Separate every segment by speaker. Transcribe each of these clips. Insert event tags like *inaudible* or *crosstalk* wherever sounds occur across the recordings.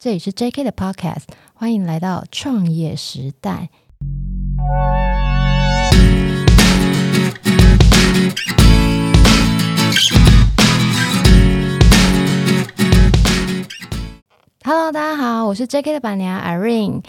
Speaker 1: 这里是 JK 的 Podcast，欢迎来到创业时代。Hello，大家好，我是 JK 的板娘 Irene。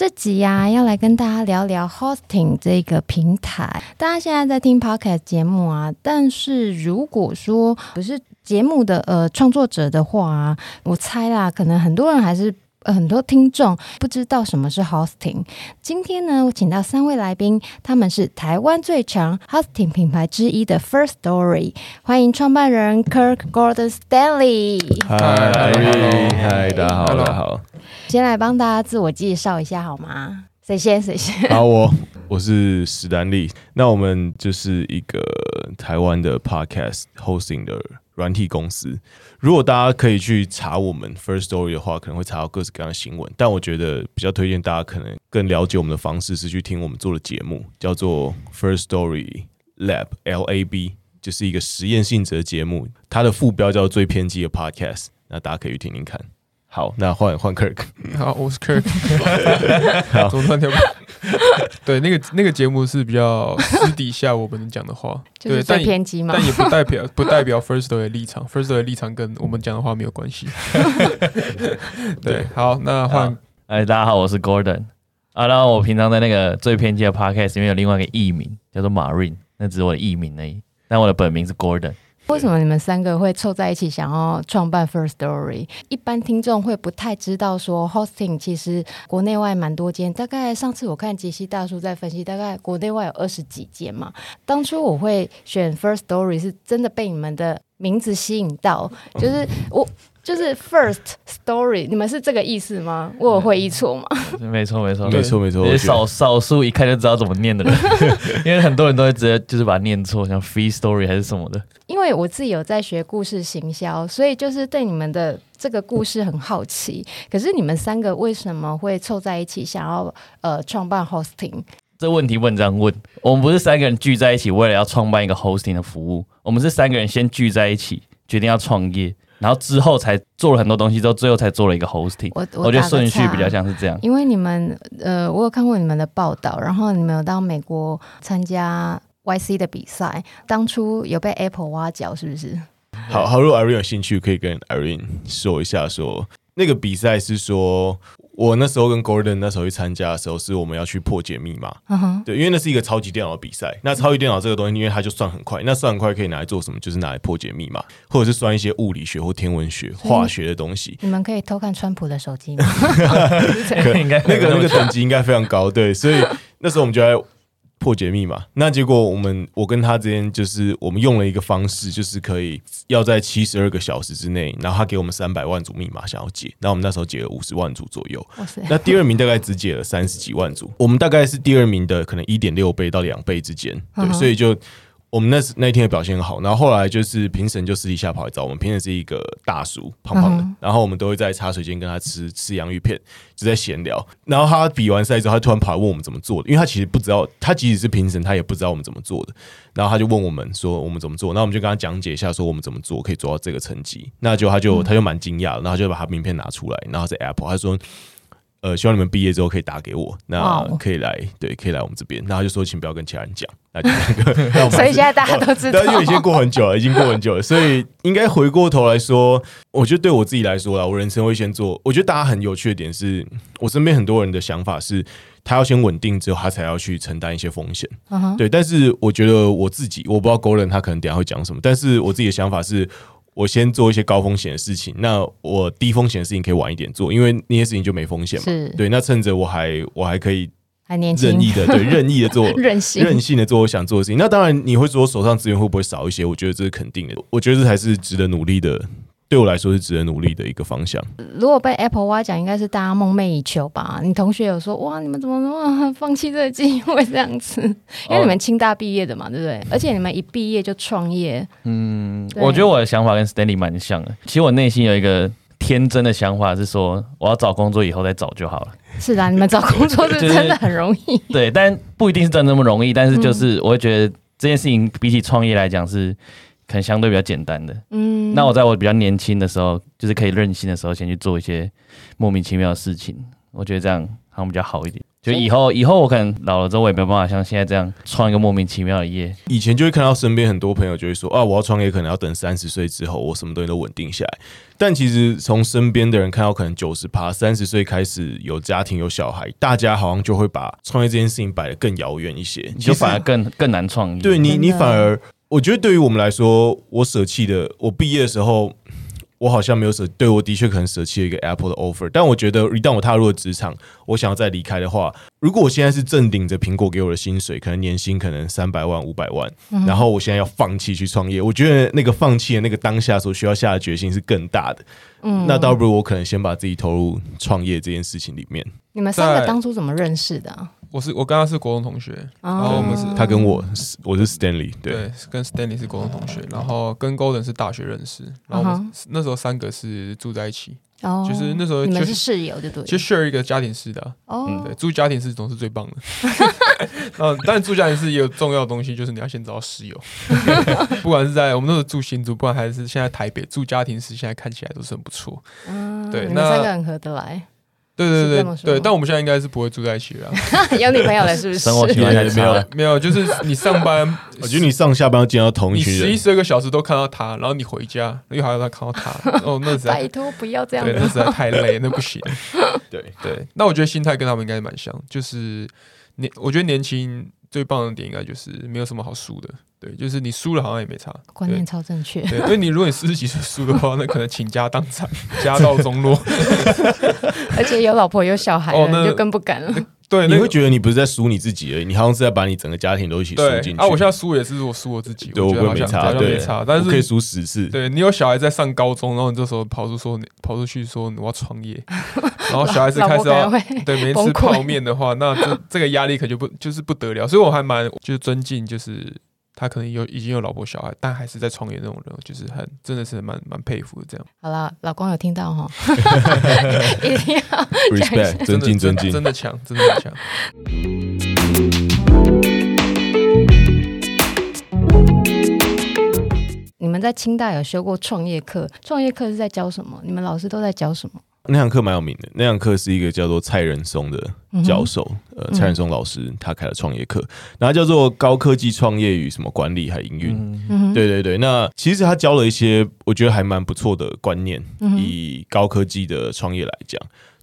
Speaker 1: 这集呀、啊，要来跟大家聊聊 Hosting 这个平台。大家现在在听 Podcast 节目啊，但是如果说不是节目的呃创作者的话啊，我猜啦，可能很多人还是。很多听众不知道什么是 hosting。今天呢，我请到三位来宾，他们是台湾最强 hosting 品牌之一的 First Story，。欢迎创办人 Kirk Gordon Stanley。
Speaker 2: 嗨，嗨，大家好，大家好。
Speaker 1: 先来帮大家自我介绍一下好吗？谁先？谁先？
Speaker 2: 好，我我是史丹利。那我们就是一个台湾的 podcast hosting 的软体公司。如果大家可以去查我们 First Story 的话，可能会查到各式各样的新闻。但我觉得比较推荐大家可能更了解我们的方式是去听我们做的节目，叫做 First Story Lab L A B，就是一个实验性质的节目。它的副标叫最偏激的 Podcast，那大家可以去听听看。好，那换换 Kirk。
Speaker 3: 好，我是 Kirk。*laughs* 总算跳。对，那个那个节目是比较私底下我们讲的话，*laughs*
Speaker 1: 就是最偏激嘛。
Speaker 3: 但也不代表 *laughs* 不代表 Firstory 的立场，Firstory 的立场跟我们讲的话没有关系。对，好，那换。
Speaker 4: 哎，大家好，我是 Gordon。啊，然后我平常在那个最偏激的 Podcast 里面有另外一个艺名叫做 Marine，那只是我的艺名而已，但我的本名是 Gordon。
Speaker 1: 为什么你们三个会凑在一起想要创办 First Story？一般听众会不太知道说 Hosting 其实国内外蛮多间，大概上次我看杰西大叔在分析，大概国内外有二十几间嘛。当初我会选 First Story 是真的被你们的名字吸引到，就是我。就是 first story，你们是这个意思吗？我有会意错吗？*laughs*
Speaker 4: 没错，没错，
Speaker 2: 没错，没错。
Speaker 4: 少少数一看就知道怎么念的人，*laughs* 因为很多人都会直接就是把它念错，像 free story 还是什么的。
Speaker 1: 因为我自己有在学故事行销，所以就是对你们的这个故事很好奇。可是你们三个为什么会凑在一起，想要呃创办 hosting？
Speaker 4: 这问题问这样问，我们不是三个人聚在一起为了要创办一个 hosting 的服务，我们是三个人先聚在一起决定要创业。然后之后才做了很多东西，之后最后才做了一个 hosting。
Speaker 1: 我我，
Speaker 4: 我觉得顺序比较像是这样。
Speaker 1: 因为你们呃，我有看过你们的报道，然后你们有到美国参加 YC 的比赛，当初有被 Apple 挖角，是不是？
Speaker 2: 好好，如果 Irene 有兴趣，可以跟 Irene 说一下说，说那个比赛是说。我那时候跟 Gordon 那时候去参加的时候，是我们要去破解密码。Uh huh. 对，因为那是一个超级电脑的比赛。那超级电脑这个东西，因为它就算很快，那算很快可以拿来做什么？就是拿来破解密码，或者是算一些物理学或天文学、化学的东西。
Speaker 1: 你们可以偷看川普的手
Speaker 4: 机吗？*laughs* *laughs* 那
Speaker 2: 个那个等级应该非常高。对，所以那时候我们就在。破解密码，那结果我们我跟他之间就是我们用了一个方式，就是可以要在七十二个小时之内，然后他给我们三百万组密码想要解，那我们那时候解了五十万组左右。那第二名大概只解了三十几万组，我们大概是第二名的可能一点六倍到两倍之间，对，所以就。我们那那天的表现很好，然后后来就是评审就私底下跑来找我们，评审是一个大叔，胖胖的，嗯、然后我们都会在茶水间跟他吃吃洋芋片，就在闲聊。然后他比完赛之后，他突然跑来问我们怎么做的，因为他其实不知道，他即使是评审，他也不知道我们怎么做的。然后他就问我们说我们怎么做，那我们就跟他讲解一下，说我们怎么做可以做到这个成绩。那就他就他就蛮惊讶，然后就把他名片拿出来，然后在 Apple 他说。呃，希望你们毕业之后可以打给我，那可以来对，可以来我们这边。然后他就说，请不要跟其他人讲，那就那个。*laughs*
Speaker 1: 所以现在大家都知道，
Speaker 2: 因为已经过很久了，已经过很久了，所以应该回过头来说，我觉得对我自己来说啦，我人生会先做。我觉得大家很有趣的点是，我身边很多人的想法是，他要先稳定之后，他才要去承担一些风险。Uh huh. 对，但是我觉得我自己，我不知道 Gordon 他可能等下会讲什么，但是我自己的想法是。我先做一些高风险的事情，那我低风险的事情可以晚一点做，因为那些事情就没风险嘛。是对，那趁着我还我还可以还年轻，任意的对 *laughs* 任意的做任性任性的做我想做的事情。那当然，你会说手上资源会不会少一些？我觉得这是肯定的。我觉得这才是值得努力的。对我来说是值得努力的一个方向。
Speaker 1: 如果被 Apple 挖奖，应该是大家梦寐以求吧？你同学有说哇，你们怎么那么放弃这个机会这样子？因为你们清大毕业的嘛，对不对？而且你们一毕业就创业。
Speaker 4: 嗯，我觉得我的想法跟 Stanley 蛮像的。其实我内心有一个天真的想法是说，我要找工作以后再找就好了。
Speaker 1: 是的，你们找工作是 *laughs* 真的很容易。
Speaker 4: 就是、对，但不一定是真的那么容易。但是就是我会觉得这件事情比起创业来讲是。可能相对比较简单的。
Speaker 1: 嗯，
Speaker 4: 那我在我比较年轻的时候，就是可以任性的时候，先去做一些莫名其妙的事情，我觉得这样好像比较好一点。就以后，以后我可能老了之后，我也没有办法像现在这样创一个莫名其妙的业。
Speaker 2: 以前就会看到身边很多朋友就会说啊，我要创业可能要等三十岁之后，我什么东西都稳定下来。但其实从身边的人看到，可能九十趴三十岁开始有家庭有小孩，大家好像就会把创业这件事情摆得更遥远一些，
Speaker 4: 就反而更更难创业。
Speaker 2: 对你，你反而我觉得对于我们来说，我舍弃的，我毕业的时候。我好像没有舍，对，我的确可能舍弃了一个 Apple 的 offer，但我觉得一旦我踏入了职场，我想要再离开的话，如果我现在是正顶着苹果给我的薪水，可能年薪可能三百万五百万，嗯，然后我现在要放弃去创业，我觉得那个放弃的那个当下所需要下的决心是更大的。嗯，那倒不如我可能先把自己投入创业这件事情里面。
Speaker 1: 你们三个当初怎么认识的？
Speaker 3: 我是我跟他是国中同学，然后我们是
Speaker 2: 他跟我，我是 Stanley，对，
Speaker 3: 对，跟 Stanley 是国中同学，然后跟 Golden 是大学认识，然后我们那时候三个是住在一起，哦，就是那时候就
Speaker 1: 你们是室友，就对，
Speaker 3: 就 share 一个家庭式的，哦，嗯，对，住家庭式总是最棒的，*laughs* 嗯，但住家庭式也有重要的东西，就是你要先找到室友，*laughs* 不管是在我们那时候住新竹，不管还是现在台北住家庭式，现在看起来都是很不错，嗯，对，那
Speaker 1: 三个很合得来。
Speaker 3: 对对对对，但我们现在应该是不会住在一起了。*laughs*
Speaker 1: 有女朋友了是不是？
Speaker 4: 生活习惯也
Speaker 2: 没有 *laughs*
Speaker 3: 没有，就是你上班，*laughs*
Speaker 2: 我觉得你上下班要见到同一群人，
Speaker 3: 十一十二个小时都看到他，然后你回家又还要再看到他，哦，那实在
Speaker 1: 拜托不要这样，
Speaker 3: 对，那实在太累，那不行。
Speaker 2: 对
Speaker 3: 对，那我觉得心态跟他们应该是蛮像，就是年，我觉得年轻最棒的点应该就是没有什么好输的。对，就是你输了好像也没差，
Speaker 1: 观念超正确。
Speaker 3: 对，因为你如果你四十几岁输的话，那可能倾家荡产，*laughs* 家道中落，*laughs*
Speaker 1: 而且有老婆有小孩，哦，那就更不敢了。
Speaker 3: 对，
Speaker 2: 你会觉得你不是在输你自己而已，你好像是在把你整个家庭都一起输进去。
Speaker 3: 啊，我现在输也是我输我自己，对我觉得没差，对，没差。但是
Speaker 2: 可以输十次。
Speaker 3: 对，你有小孩在上高中，然后你这时候跑出说，跑出去说我要创业，*laughs* 然后小孩子开始要 *laughs* 对没吃泡面的话，那这这个压力可就不就是不得了。所以我还蛮就是尊敬，就是。他可能有已经有老婆小孩，但还是在创业那种人，就是很真的是蛮蛮佩服的。这样
Speaker 1: 好了，老公有听到哈，*laughs* 一定要
Speaker 2: respect 尊敬尊敬，
Speaker 3: 真的强，真的很强。
Speaker 1: 你们在清大有修过创业课？创业课是在教什么？你们老师都在教什么？
Speaker 2: 那堂课蛮有名的，那堂课是一个叫做蔡仁松的教授，嗯、呃，蔡仁松老师他开了创业课，然后叫做高科技创业与什么管理还营运，嗯、对对对。那其实他教了一些我觉得还蛮不错的观念，以高科技的创业来讲。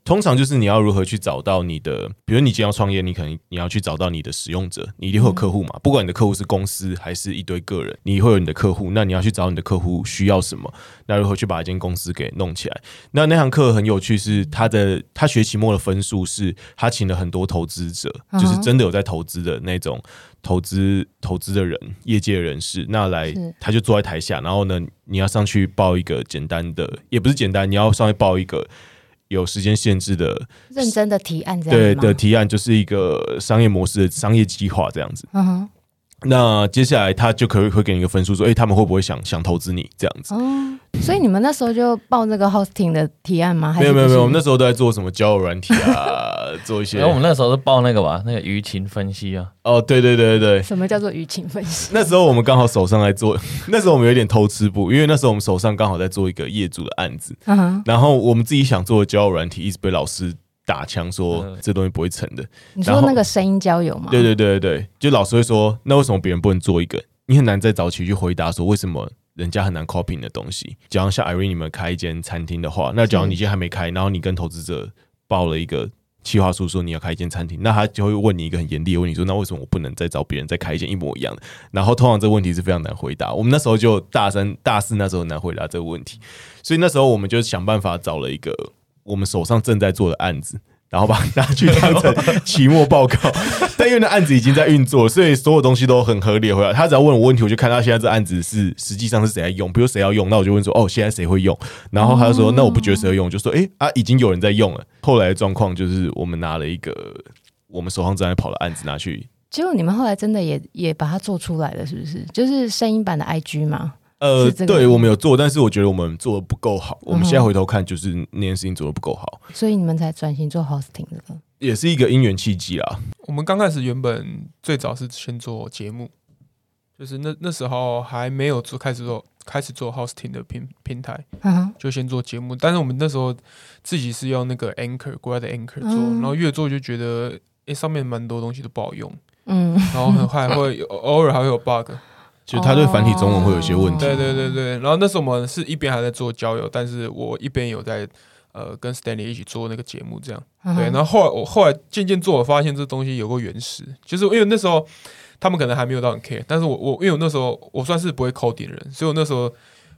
Speaker 2: 通常就是你要如何去找到你的，比如你今天要创业，你可能你要去找到你的使用者，你一定会有客户嘛。不管你的客户是公司还是一堆个人，你会有你的客户。那你要去找你的客户需要什么？那如何去把一间公司给弄起来？那那堂课很有趣，是他的他学期末的分数是他请了很多投资者，就是真的有在投资的那种投资投资的人，业界人士。那来他就坐在台下，然后呢，你要上去报一个简单的，也不是简单，你要上去报一个。有时间限制的
Speaker 1: 认真的提案，这样
Speaker 2: 对的提案就是一个商业模式的商业计划这样子。嗯哼。那接下来他就可以会给你一个分数，说，哎、欸，他们会不会想想投资你这样子？
Speaker 1: 哦，所以你们那时候就报那个 hosting 的提案吗？还是
Speaker 2: 没有没有没有，我们那时候都在做什么交友软体啊，*laughs* 做一些。
Speaker 4: 然后我们那时候是报那个吧，那个舆情分析啊。
Speaker 2: 哦，对对对对对。
Speaker 1: 什么叫做舆情分析？
Speaker 2: 那时候我们刚好手上在做，*laughs* 那时候我们有点偷吃步，因为那时候我们手上刚好在做一个业主的案子，嗯哼，然后我们自己想做的交友软体一直被老师。打枪说这东西不会成的。
Speaker 1: 你说那个声音交友吗？
Speaker 2: 对对对对对，就老师会说，那为什么别人不能做一个？你很难在早期去回答说为什么人家很难 copy 你的东西。假如像 Irene 你们开一间餐厅的话，那假如你今天还没开，然后你跟投资者报了一个企划书说你要开一间餐厅，那他就会问你一个很严厉的问题，说那为什么我不能再找别人再开一间一模一样的？然后通常这个问题是非常难回答。我们那时候就大三、大四那时候很难回答这个问题，所以那时候我们就想办法找了一个我们手上正在做的案子。然后把它拿去当成 *laughs* 期末报告，*laughs* 但因为那案子已经在运作，所以所有东西都很合理回来。他只要问我问题，我就看他现在这案子是实际上是谁在用，比如谁要用，那我就问说哦，现在谁会用？然后他就说那我不觉得谁会用，就说哎啊，已经有人在用了。后来的状况就是我们拿了一个我们手上正在跑的案子拿去，
Speaker 1: 结果你们后来真的也也把它做出来了，是不是？就是声音版的 IG 吗？
Speaker 2: 呃，对，我们有做，但是我觉得我们做的不够好。我们现在回头看，就是那件事情做的不够好，
Speaker 1: 所以你们才转型做 hosting 的。
Speaker 2: 也是一个因缘契机啊。
Speaker 3: 我们刚开始原本最早是先做节目，就是那那时候还没有做开始做开始做 hosting 的平平台，
Speaker 1: 嗯，
Speaker 3: 就先做节目。但是我们那时候自己是用那个 Anchor 国外的 Anchor 做，
Speaker 1: 嗯
Speaker 3: 然后越做就觉得，哎、欸，上面蛮多东西都不好用，
Speaker 1: 嗯，
Speaker 3: 然后很快会偶尔还会有 bug。
Speaker 2: 就他对繁体中文会有一些问题。
Speaker 3: 对对对对，然后那时候我们是一边还在做交友，但是我一边有在呃跟 Stanley 一起做那个节目，这样。
Speaker 1: 嗯
Speaker 3: 对，然后后来我后来渐渐做，我发现这东西有个原始，就是因为那时候他们可能还没有到很 care，但是我我因为我那时候我算是不会 coding 的人，所以我那时候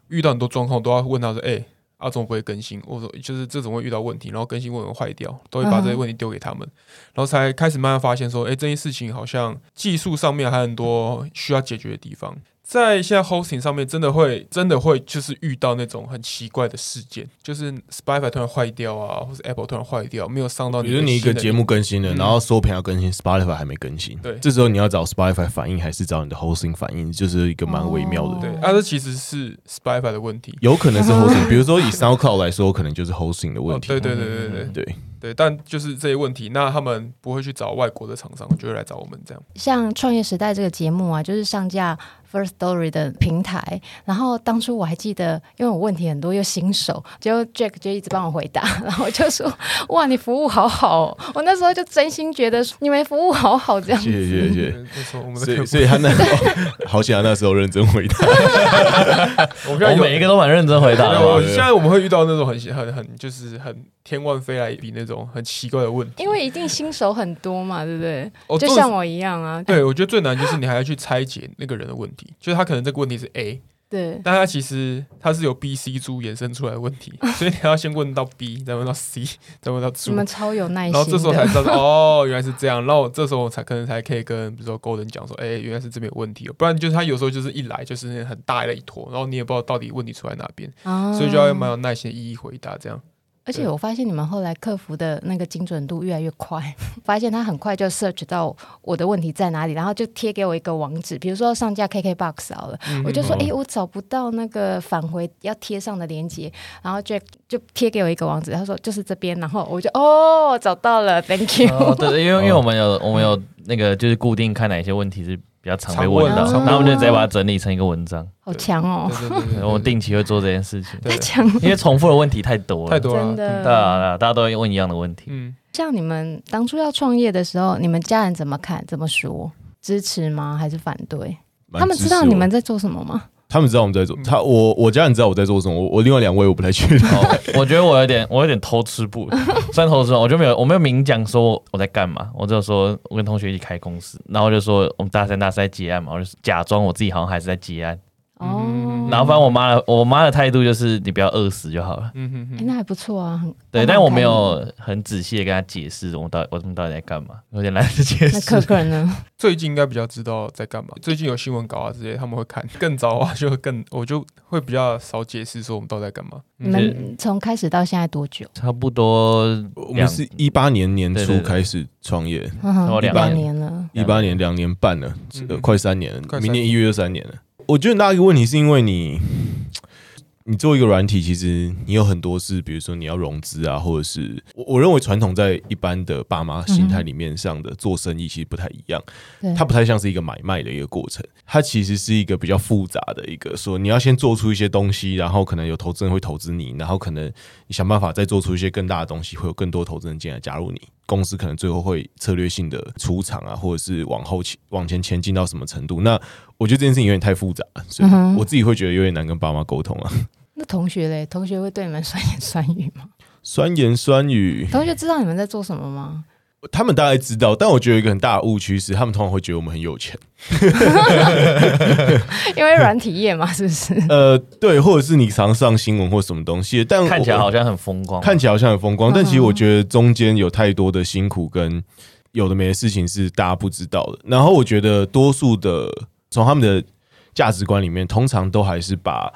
Speaker 3: 遇到很多状况都要问他说，哎、欸，阿总不会更新？我说就是这种会遇到问题，然后更新会有坏掉，都会把这些问题丢给他们，然后才开始慢慢发现说，哎、欸，这件事情好像技术上面还有很多需要解决的地方。在现在 hosting 上面，真的会，真的会，就是遇到那种很奇怪的事件，就是 Spotify 突然坏掉啊，或是 Apple 突然坏掉，没有上到。
Speaker 2: 比如你一个节目更新了，然后收频要更新，Spotify 还没更新，
Speaker 3: 对，
Speaker 2: 这时候你要找 Spotify 反应，还是找你的 hosting 反应，就是一个蛮微妙的。
Speaker 3: 对，啊，这其实是 Spotify 的问题，
Speaker 2: 有可能是 *laughs* hosting。比如说以 SoundCloud 来说，可能就是 hosting 的
Speaker 3: 问题。对，对，对，对，对，
Speaker 2: 对，
Speaker 3: 对。但就是这些问题，那他们不会去找外国的厂商，就会来找我们这样。
Speaker 1: 像创业时代这个节目啊，就是上架。First Story 的平台，然后当初我还记得，因为我问题很多又新手，结果 Jack 就一直帮我回答，然后我就说哇，你服务好好哦，我那时候就真心觉得你们服务好好这样子。
Speaker 3: 谢谢谢谢，
Speaker 2: 所以所以他那时候 *laughs* 好险，他那时候认真回答。*laughs*
Speaker 3: 我现在
Speaker 4: 每一个都蛮认真回答的。
Speaker 3: 我现在我们会遇到那种很很很就是很天外飞来一笔那种很奇怪的问题，
Speaker 1: 因为一定新手很多嘛，对不对？
Speaker 3: 哦、
Speaker 1: 就像我一样啊。
Speaker 3: 对，我觉得最难就是你还要去拆解那个人的问题，就是他可能这个问题是 A，
Speaker 1: 对，
Speaker 3: 但他其实他是由 B、C 猪衍生出来的问题，所以你要先问到 B，再问到 C，再问到猪。
Speaker 1: 你们超有耐心，
Speaker 3: 然后这时候才知道哦，原来是这样。然后这时候我才可能才可以跟比如说 Golden 讲说，哎，原来是这边有问题，不然就是他有时候就是一来就是很大的一坨，然后你也不知道到底问题出在哪边，
Speaker 1: 哦、
Speaker 3: 所以就要蛮有耐心的一一回答这样。
Speaker 1: 而且我发现你们后来客服的那个精准度越来越快，*laughs* 发现他很快就 search 到我的问题在哪里，然后就贴给我一个网址，比如说上架 KKBOX 好了，嗯、我就说哎、欸，我找不到那个返回要贴上的链接，然后 Jack 就贴给我一个网址，他说就是这边，然后我就哦找到了，Thank you。
Speaker 4: 哦、对，因为因为我们有我们有那个就是固定看哪些问题是。比较常被问到，
Speaker 3: 问
Speaker 4: 然后我们就直接把它整理成一个文章。
Speaker 1: 好强哦！
Speaker 4: 我们定期会做这件事情。*laughs*
Speaker 1: 太强了，
Speaker 4: 因为重复的问题太多了，
Speaker 3: 太多了。
Speaker 1: 真的，
Speaker 4: 对啊，大家都会问一样的问题。
Speaker 3: 嗯，
Speaker 1: 像你们当初要创业的时候，你们家人怎么看？怎么说？支持吗？还是反对？他们知道你们在做什么吗？
Speaker 2: 他们知道我们在做，他我我家人知道我在做什么，我我另外两位我不太确定。
Speaker 4: 我觉得我有点我有点偷吃步，*laughs* 虽然偷吃，我就没有我没有明讲说我在干嘛，我只有说我跟同学一起开公司，然后就说我们大三大四在结案嘛，我就假装我自己好像还是在结案。
Speaker 1: 哦，
Speaker 4: 然后反正我妈的我妈的态度就是你不要饿死就好了。
Speaker 3: 嗯哼哼，
Speaker 1: 欸、那还不错啊。
Speaker 4: 对，但我没有很仔细的跟她解释我到底我们到底在干嘛，有点懒得解释。
Speaker 1: 那可可呢？*laughs*
Speaker 3: 最近应该比较知道在干嘛。最近有新闻稿啊这些，他们会看。更早啊，就更我就会比较少解释说我们到底在干嘛。
Speaker 1: 你们从开始到现在多久？
Speaker 4: 差不多，
Speaker 2: 我们是一八年年初开始创业，
Speaker 1: 一八年了，
Speaker 2: 一八年两年半了，快三年了，明年一月就三年了。我觉得那一个问题是因为你，你做一个软体，其实你有很多事，比如说你要融资啊，或者是我我认为传统在一般的爸妈心态里面上的做生意其实不太一样，它不太像是一个买卖的一个过程，它其实是一个比较复杂的一个，说你要先做出一些东西，然后可能有投资人会投资你，然后可能你想办法再做出一些更大的东西，会有更多投资人进来加入你公司，可能最后会策略性的出场啊，或者是往后前往前前进到什么程度？那我觉得这件事情有点太复杂，所以我自己会觉得有点难跟爸妈沟通啊。*laughs*
Speaker 1: 那同学嘞？同学会对你们酸言酸语吗？*laughs*
Speaker 2: 酸言酸语。
Speaker 1: 同学知道你们在做什么吗？
Speaker 2: 他们大概知道，但我觉得一个很大的误区是，他们通常会觉得我们很有钱，*laughs*
Speaker 1: 因为软体业嘛，是不是？*laughs*
Speaker 2: 呃，对，或者是你常上新闻或什么东西，但
Speaker 4: 看起来好像很风光，
Speaker 2: 看起来好像很风光，但其实我觉得中间有太多的辛苦跟有的没的事情是大家不知道的。然后我觉得多数的从他们的价值观里面，通常都还是把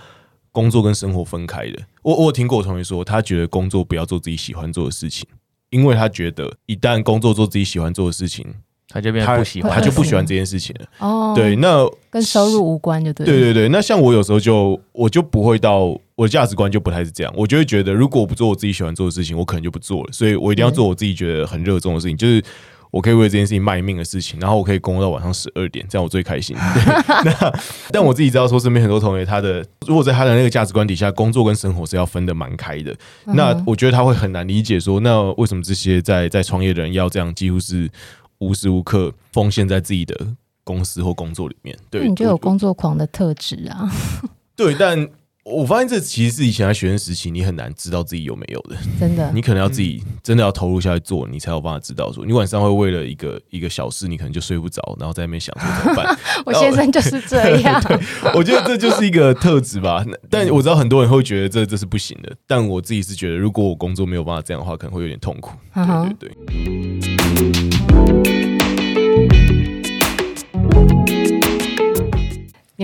Speaker 2: 工作跟生活分开的。我我有听过我同学说，他觉得工作不要做自己喜欢做的事情，因为他觉得一旦工作做自己喜欢做的事情，
Speaker 4: 他就变他不喜欢，
Speaker 2: 他就不喜欢这件事情了。
Speaker 1: 哦，
Speaker 2: 对，那
Speaker 1: 跟收入无关，就对。
Speaker 2: 对对对，那像我有时候就我就不会到我的价值观就不太是这样，我就会觉得，如果我不做我自己喜欢做的事情，我可能就不做了。所以我一定要做我自己觉得很热衷的事情，就是我可以为这件事情卖命的事情，然后我可以工作到晚上十二点，这样我最开心。*laughs* 那 *laughs* 但我自己知道说，身边很多同学他的如果在他的那个价值观底下，工作跟生活是要分得蛮开的。那我觉得他会很难理解说，那为什么这些在在创业的人要这样，几乎是无时无刻奉献在自己的公司或工作里面？对，
Speaker 1: 你就有工作狂的特质啊。*laughs*
Speaker 2: 对，但。我发现这其实是以前在学生时期，你很难知道自己有没有的。
Speaker 1: 真的，
Speaker 2: 你可能要自己真的要投入下去做，你才有办法知道说，你晚上会为了一个一个小事，你可能就睡不着，然后在那边想说怎么办。*laughs*
Speaker 1: 我先生就是这
Speaker 2: 样。*laughs* 我觉得这就是一个特质吧。但我知道很多人会觉得这这是不行的，但我自己是觉得，如果我工作没有办法这样的话，可能会有点痛苦。对对
Speaker 1: 对。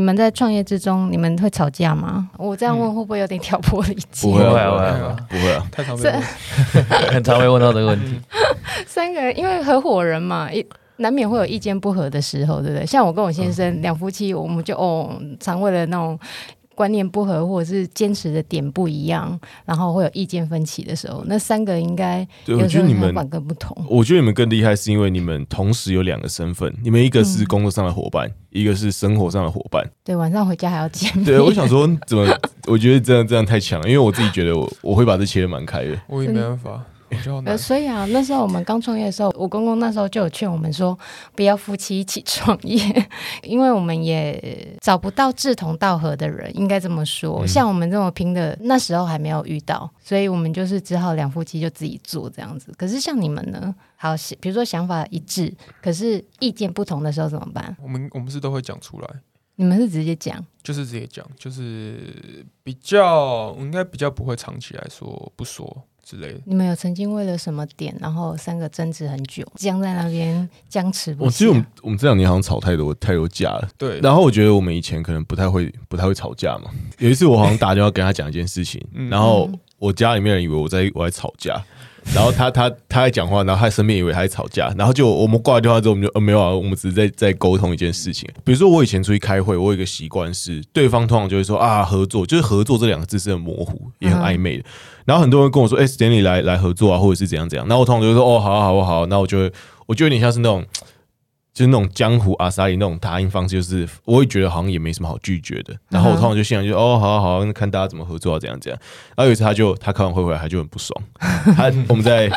Speaker 1: 们在创业之中，你们会吵架吗？我这样问会不会有点挑拨离间？
Speaker 2: 不会，不会，不会啊！
Speaker 3: 太常被问，*laughs*
Speaker 4: 很常被问到这个问题。*laughs*
Speaker 1: 三个人，因为合伙人嘛，一难免会有意见不合的时候，对不对？像我跟我先生两夫妻，我们就哦，常为了那种。观念不合，或者是坚持的点不一样，然后会有意见分歧的时候，那三个应该有时候想法更不同。
Speaker 2: 我觉得你们更厉害，是因为你们同时有两个身份，你们一个是工作上的伙伴，嗯、一个是生活上的伙伴。
Speaker 1: 对，晚上回家还要见面。
Speaker 2: 对，我想说，怎么？我觉得这样这样太强了，因为我自己觉得我我会把这切的蛮开的。
Speaker 3: 我也没办法。
Speaker 1: 呃，所以啊，那时候我们刚创业的时候，我公公那时候就有劝我们说，不要夫妻一起 *laughs* 创业，因为我们也找不到志同道合的人，应该这么说。像我们这么拼的，那时候还没有遇到，所以我们就是只好两夫妻就自己做这样子。可是像你们呢？好，比如说想法一致，可是意见不同的时候怎么办？
Speaker 3: 我们我们是都会讲出来。
Speaker 1: 你们是直接讲？
Speaker 3: 就是直接讲，就是比较应该比较不会藏起来说不说。之类的，
Speaker 1: 你们有曾经为了什么点，然后三个争执很久，僵在那边僵持不下？
Speaker 2: 我其实我们我们这两年好像吵太多太多架了。
Speaker 3: 对，
Speaker 2: 然后我觉得我们以前可能不太会不太会吵架嘛。有一次我好像打电话跟他讲一件事情，然后我家里面人以为我在我在吵架。然后他他他在讲话，然后他身边以为他在吵架，然后就我们挂了电话之后，我们就呃没有啊，我们只是在在沟通一件事情。比如说我以前出去开会，我有一个习惯是，对方通常就会说啊合作，就是合作这两个字是很模糊也很暧昧的。然后很多人跟我说，哎，Stanley 来来合作啊，或者是怎样怎样。那我通常就会说，哦，好啊好啊好啊，那我就会我就有点像是那种。就是那种江湖阿萨里那种答应方式，就是我会觉得好像也没什么好拒绝的。然后我通常就现场就哦，好好好，那看大家怎么合作啊，怎样怎样。然后有一次他就他开完会回来，他就很不爽。他 *laughs* 我们在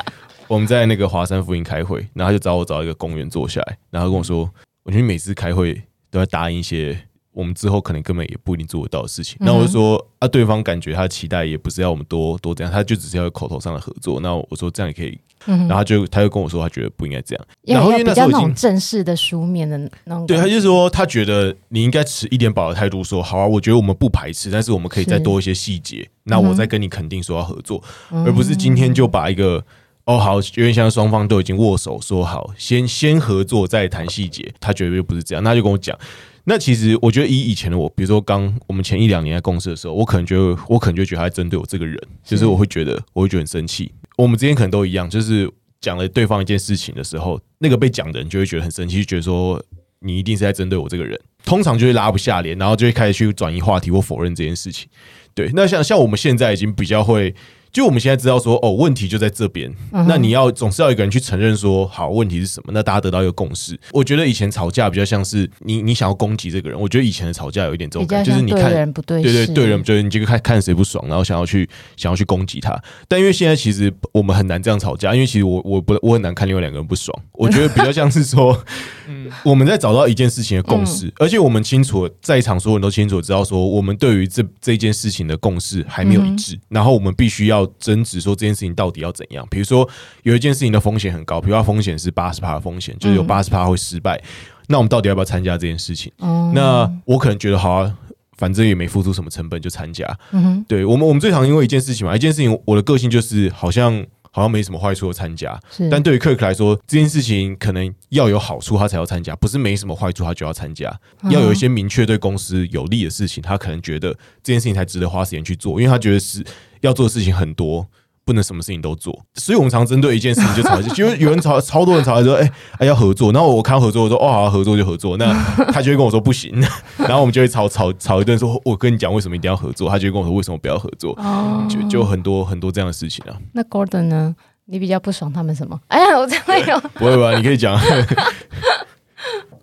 Speaker 2: 我们在那个华山附近开会，然后他就找我找一个公园坐下来，然后跟我说，我觉得每次开会都要答应一些。我们之后可能根本也不一定做得到的事情，那我就说啊，对方感觉他期待也不是要我们多多这样，他就只是要口头上的合作。那我说这样也可以，然后他就他就跟我说他觉得不应该这样，然后因为那时候已经
Speaker 1: 正式的书面的那种，
Speaker 2: 对，他就说他觉得你应该持一点保的态度，说好啊，我觉得我们不排斥，但是我们可以再多一些细节，那我再跟你肯定说要合作，而不是今天就把一个哦好，因为现在双方都已经握手说好，先先合作再谈细节，他绝对不是这样，那他就跟我讲。那其实我觉得以以前的我，比如说刚我们前一两年在公司的时候，我可能觉得我可能就觉得他在针对我这个人，就是我会觉得我会觉得很生气。我们之间可能都一样，就是讲了对方一件事情的时候，那个被讲的人就会觉得很生气，就觉得说你一定是在针对我这个人，通常就会拉不下脸，然后就会开始去转移话题或否认这件事情。对，那像像我们现在已经比较会。就我们现在知道说，哦，问题就在这边。那你要总是要一个人去承认说，好，问题是什么？那大家得到一个共识。我觉得以前吵架比较像是你你想要攻击这个人。我觉得以前的吵架有一点这种感觉，就是你看
Speaker 1: 人不对，
Speaker 2: 对对对人，就是你这个看看谁不爽，然后想要去想要去攻击他。但因为现在其实我们很难这样吵架，因为其实我我不我很难看另外两个人不爽。我觉得比较像是说，*laughs* 我们在找到一件事情的共识，而且我们清楚在场所有人都清楚知道说，我们对于这这件事情的共识还没有一致，然后我们必须要。争执说这件事情到底要怎样？比如说有一件事情的风险很高，比如说风险是八十趴的风险，就是有八十趴会失败。那我们到底要不要参加这件事情？那我可能觉得好啊，反正也没付出什么成本就参加。对我们，我们最常因为一件事情嘛，一件事情，我的个性就是好像好像没什么坏处的参加。但对于 Kirk 来说，这件事情可能要有好处他才要参加，不是没什么坏处他就要参加。要有一些明确对公司有利的事情，他可能觉得这件事情才值得花时间去做，因为他觉得是。要做的事情很多，不能什么事情都做，所以我们常针对一件事情就吵架，*laughs* 就有人吵，超多人吵来说，哎、欸，哎要合作，然后我看到合作，我说，哦，好，合作就合作，那他就会跟我说不行，*laughs* 然后我们就会吵吵吵一顿，说，我跟你讲为什么一定要合作，他就会跟我说为什么不要合作，就就很多很多这样的事情啊。
Speaker 1: 那 Gordon 呢？你比较不爽他们什么？哎呀，我真的有
Speaker 2: 不会吧？你可以讲。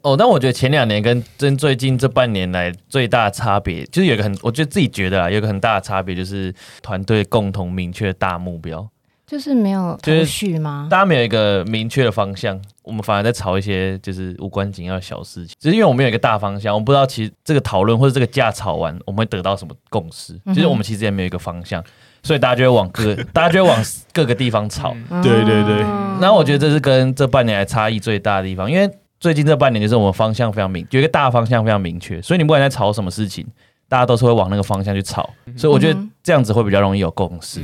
Speaker 4: 哦，但我觉得前两年跟真最近这半年来最大的差别，就是有一个很，我觉得自己觉得啊，有一个很大的差别，就是团队共同明确的大目标，
Speaker 1: 就是没有头绪吗？
Speaker 4: 大家没有一个明确的方向，我们反而在吵一些就是无关紧要的小事情。只是因为我们有一个大方向，我们不知道其实这个讨论或者这个架吵完，我们会得到什么共识。其实我们其实也没有一个方向，所以大家就会往各，大家就会往各个地方吵。
Speaker 2: 对对对。
Speaker 4: 然后我觉得这是跟这半年来差异最大的地方，因为。最近这半年就是我们方向非常明，有一个大方向非常明确，所以你不管在吵什么事情，大家都是会往那个方向去吵，所以我觉得这样子会比较容易有共识。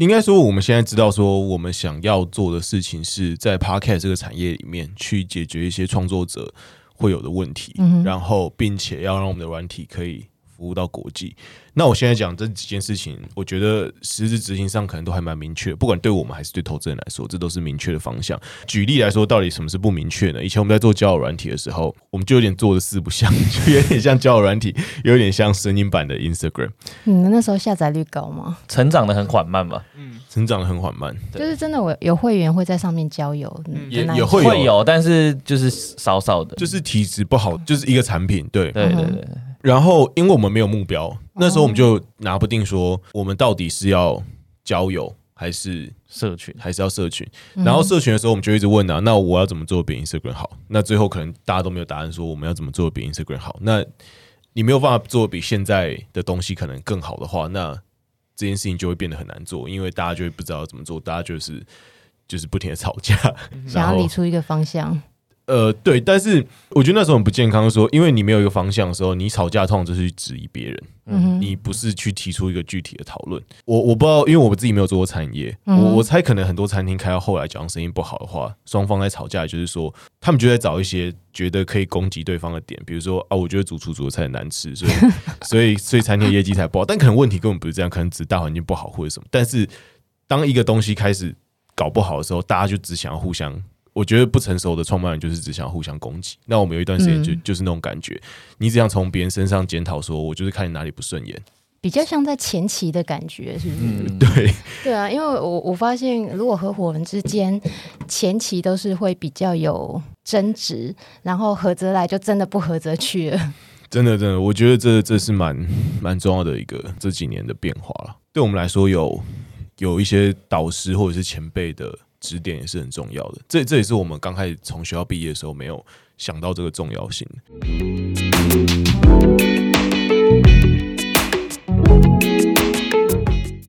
Speaker 2: 应该说我们现在知道说我们想要做的事情是在 Podcast 这个产业里面去解决一些创作者会有的问题，然后并且要让我们的软体可以服务到国际。那我现在讲这几件事情，我觉得实质执行上可能都还蛮明确，不管对我们还是对投资人来说，这都是明确的方向。举例来说，到底什么是不明确呢？以前我们在做交友软体的时候，我们就有点做的四不像，*laughs* 就有点像交友软体，有点像声音版的 Instagram。
Speaker 1: 你们那时候下载率高吗？
Speaker 4: 成长的很缓慢吧？
Speaker 2: 嗯，成长的很缓慢。
Speaker 1: 就是真的，我有会员会在上面交友，嗯、
Speaker 2: 也也会有，
Speaker 4: 会有，但是就是少少的，
Speaker 2: 就是体质不好，就是一个产品。对
Speaker 4: 对对对。
Speaker 2: 然后，因为我们没有目标，那时候我们就拿不定说，我们到底是要交友还是
Speaker 4: 社群，
Speaker 2: 还是要社群。然后社群的时候，我们就一直问啊，那我要怎么做比 Instagram 好？那最后可能大家都没有答案，说我们要怎么做比 Instagram 好？那你没有办法做比现在的东西可能更好的话，那这件事情就会变得很难做，因为大家就会不知道怎么做，大家就是就是不停的吵架，
Speaker 1: 想要理出一个方向。
Speaker 2: 呃，对，但是我觉得那时候很不健康，说因为你没有一个方向的时候，你吵架通常就是去质疑别人，嗯，你不是去提出一个具体的讨论。我我不知道，因为我自己没有做过餐饮业，嗯、我我猜可能很多餐厅开到后来，假如生意不好的话，双方在吵架，就是说他们就在找一些觉得可以攻击对方的点，比如说啊，我觉得主厨煮的菜很难吃，所以 *laughs* 所以所以餐厅业绩才不好。但可能问题根本不是这样，可能只是大环境不好或者什么。但是当一个东西开始搞不好的时候，大家就只想要互相。我觉得不成熟的创办人就是只想互相攻击。那我们有一段时间就、嗯、就是那种感觉，你只想从别人身上检讨，说我就是看你哪里不顺眼，
Speaker 1: 比较像在前期的感觉，是不是？
Speaker 2: 嗯、*laughs* 对
Speaker 1: 对啊，因为我我发现，如果合伙人之间前期都是会比较有争执，然后合则来，就真的不合则去了。
Speaker 2: 真的真的，我觉得这这是蛮蛮重要的一个这几年的变化了。对我们来说有，有有一些导师或者是前辈的。指点也是很重要的，这这也是我们刚开始从学校毕业的时候没有想到这个重要性。